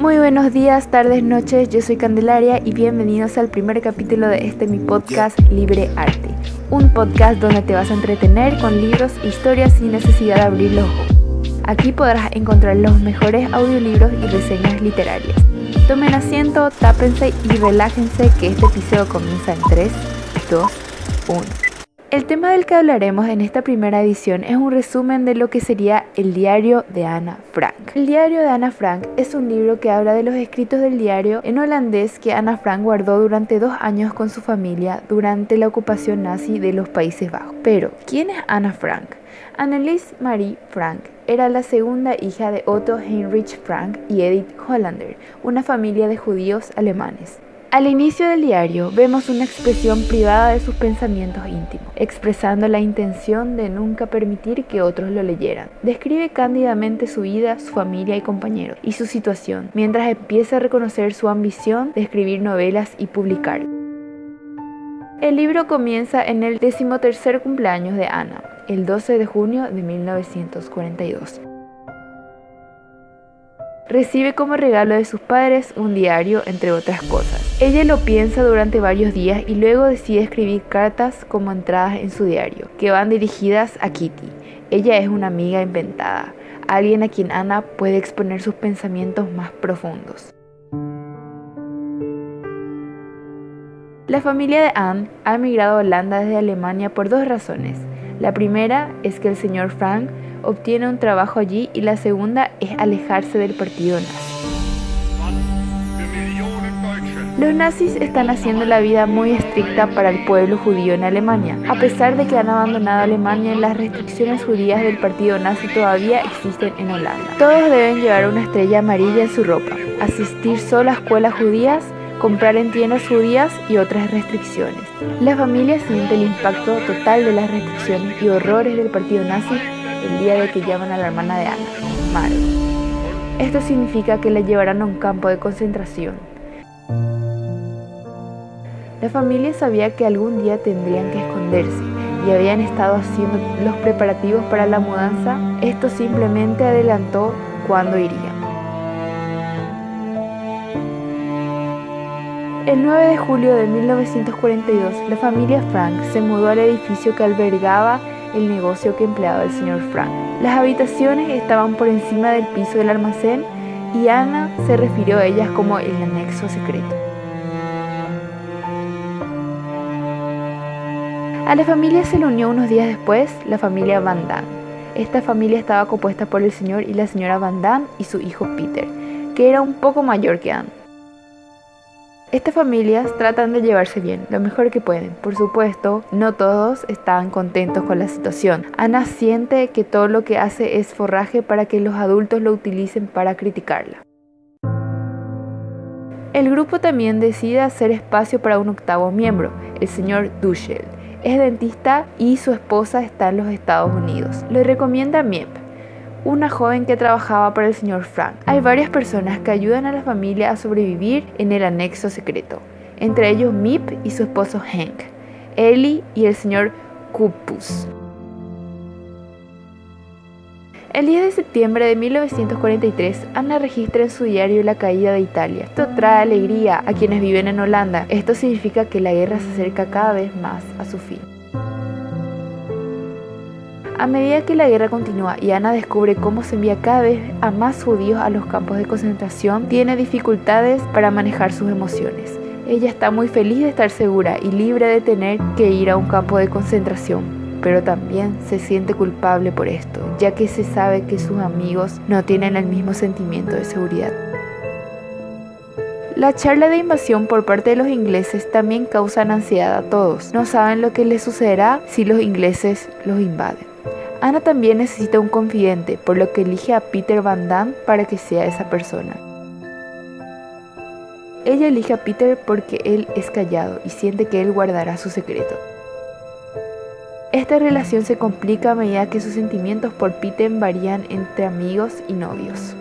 Muy buenos días, tardes, noches, yo soy Candelaria y bienvenidos al primer capítulo de este mi podcast Libre Arte. Un podcast donde te vas a entretener con libros e historias sin necesidad de abrir los ojos. Aquí podrás encontrar los mejores audiolibros y reseñas literarias. Tomen asiento, tápense y relájense que este episodio comienza en 3, 2, 1. El tema del que hablaremos en esta primera edición es un resumen de lo que sería el diario de Ana Frank. El diario de Ana Frank es un libro que habla de los escritos del diario en holandés que Ana Frank guardó durante dos años con su familia durante la ocupación nazi de los Países Bajos. Pero, ¿quién es Ana Frank? Annelies Marie Frank era la segunda hija de Otto Heinrich Frank y Edith Hollander, una familia de judíos alemanes. Al inicio del diario vemos una expresión privada de sus pensamientos íntimos, expresando la intención de nunca permitir que otros lo leyeran. Describe cándidamente su vida, su familia y compañeros, y su situación, mientras empieza a reconocer su ambición de escribir novelas y publicar. El libro comienza en el decimotercer cumpleaños de Ana, el 12 de junio de 1942. Recibe como regalo de sus padres un diario, entre otras cosas. Ella lo piensa durante varios días y luego decide escribir cartas como entradas en su diario, que van dirigidas a Kitty. Ella es una amiga inventada, alguien a quien Ana puede exponer sus pensamientos más profundos. La familia de Anne ha emigrado a Holanda desde Alemania por dos razones. La primera es que el señor Frank obtiene un trabajo allí y la segunda es alejarse del partido nazi. Los nazis están haciendo la vida muy estricta para el pueblo judío en Alemania. A pesar de que han abandonado Alemania, las restricciones judías del partido nazi todavía existen en Holanda. Todos deben llevar una estrella amarilla en su ropa, asistir solo a escuelas judías, comprar en tiendas judías y otras restricciones. La familia siente el impacto total de las restricciones y horrores del partido nazi el día de que llaman a la hermana de Ana, Maro. Esto significa que la llevarán a un campo de concentración. La familia sabía que algún día tendrían que esconderse y habían estado haciendo los preparativos para la mudanza. Esto simplemente adelantó cuándo irían. El 9 de julio de 1942, la familia Frank se mudó al edificio que albergaba el negocio que empleaba el señor Frank. Las habitaciones estaban por encima del piso del almacén y Ana se refirió a ellas como el anexo secreto. A la familia se le unió unos días después la familia Van Damme. Esta familia estaba compuesta por el señor y la señora Van Damme y su hijo Peter, que era un poco mayor que Anne. Estas familias tratan de llevarse bien, lo mejor que pueden. Por supuesto, no todos están contentos con la situación. Ana siente que todo lo que hace es forraje para que los adultos lo utilicen para criticarla. El grupo también decide hacer espacio para un octavo miembro, el señor Dushel. Es dentista y su esposa está en los Estados Unidos. Le recomienda Miep, una joven que trabajaba para el señor Frank. Hay varias personas que ayudan a la familia a sobrevivir en el anexo secreto, entre ellos Mip y su esposo Hank, Ellie y el señor Kupus. El 10 de septiembre de 1943, Ana registra en su diario la caída de Italia. Esto trae alegría a quienes viven en Holanda. Esto significa que la guerra se acerca cada vez más a su fin. A medida que la guerra continúa y Ana descubre cómo se envía cada vez a más judíos a los campos de concentración, tiene dificultades para manejar sus emociones. Ella está muy feliz de estar segura y libre de tener que ir a un campo de concentración, pero también se siente culpable por esto, ya que se sabe que sus amigos no tienen el mismo sentimiento de seguridad. La charla de invasión por parte de los ingleses también causa ansiedad a todos. No saben lo que les sucederá si los ingleses los invaden. Ana también necesita un confidente, por lo que elige a Peter Van Damme para que sea esa persona. Ella elige a Peter porque él es callado y siente que él guardará su secreto. Esta relación se complica a medida que sus sentimientos por Peter varían entre amigos y novios.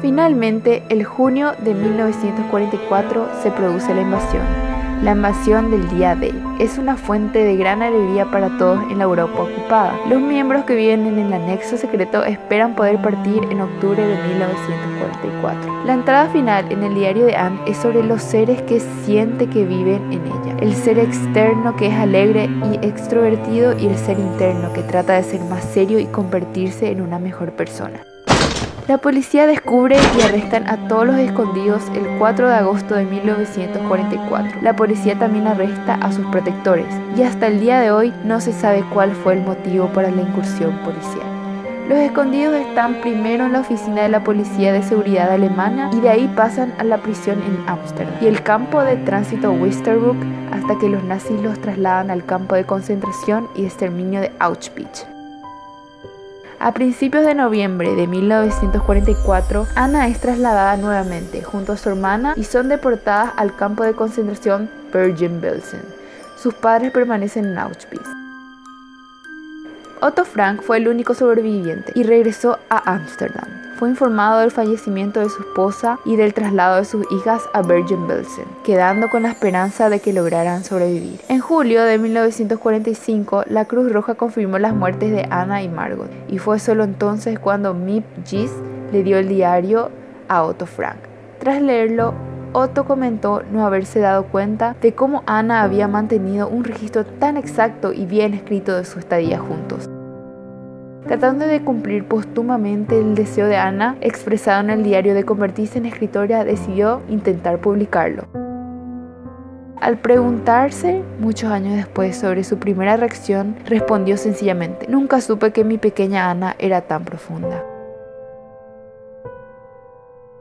Finalmente, el junio de 1944 se produce la invasión. La invasión del día D es una fuente de gran alegría para todos en la Europa ocupada. Los miembros que viven en el anexo secreto esperan poder partir en octubre de 1944. La entrada final en el diario de Anne es sobre los seres que siente que viven en ella. El ser externo que es alegre y extrovertido y el ser interno que trata de ser más serio y convertirse en una mejor persona. La policía descubre y arrestan a todos los escondidos el 4 de agosto de 1944. La policía también arresta a sus protectores y hasta el día de hoy no se sabe cuál fue el motivo para la incursión policial. Los escondidos están primero en la oficina de la Policía de Seguridad alemana y de ahí pasan a la prisión en Ámsterdam y el campo de tránsito Westerburg hasta que los nazis los trasladan al campo de concentración y exterminio de Auschwitz. A principios de noviembre de 1944, Ana es trasladada nuevamente junto a su hermana y son deportadas al campo de concentración Bergen-Belsen. Sus padres permanecen en Auschwitz. Otto Frank fue el único sobreviviente y regresó a Ámsterdam fue informado del fallecimiento de su esposa y del traslado de sus hijas a Bergen-Belsen, quedando con la esperanza de que lograran sobrevivir. En julio de 1945, la Cruz Roja confirmó las muertes de Anna y Margot, y fue solo entonces cuando Mip Gis le dio el diario a Otto Frank. Tras leerlo, Otto comentó no haberse dado cuenta de cómo Ana había mantenido un registro tan exacto y bien escrito de su estadía juntos. Tratando de cumplir póstumamente el deseo de Ana expresado en el diario de convertirse en escritora, decidió intentar publicarlo. Al preguntarse muchos años después sobre su primera reacción, respondió sencillamente, nunca supe que mi pequeña Ana era tan profunda.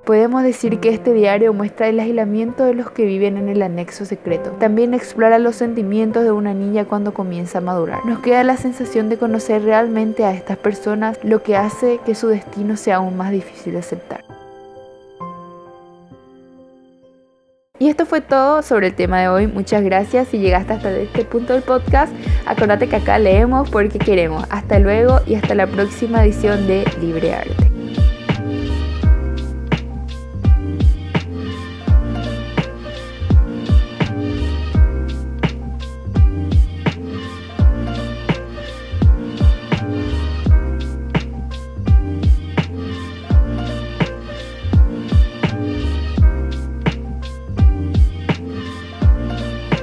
Podemos decir que este diario muestra el aislamiento de los que viven en el anexo secreto. También explora los sentimientos de una niña cuando comienza a madurar. Nos queda la sensación de conocer realmente a estas personas, lo que hace que su destino sea aún más difícil de aceptar. Y esto fue todo sobre el tema de hoy. Muchas gracias si llegaste hasta este punto del podcast. Acuérdate que acá leemos porque queremos. Hasta luego y hasta la próxima edición de Libre Arte.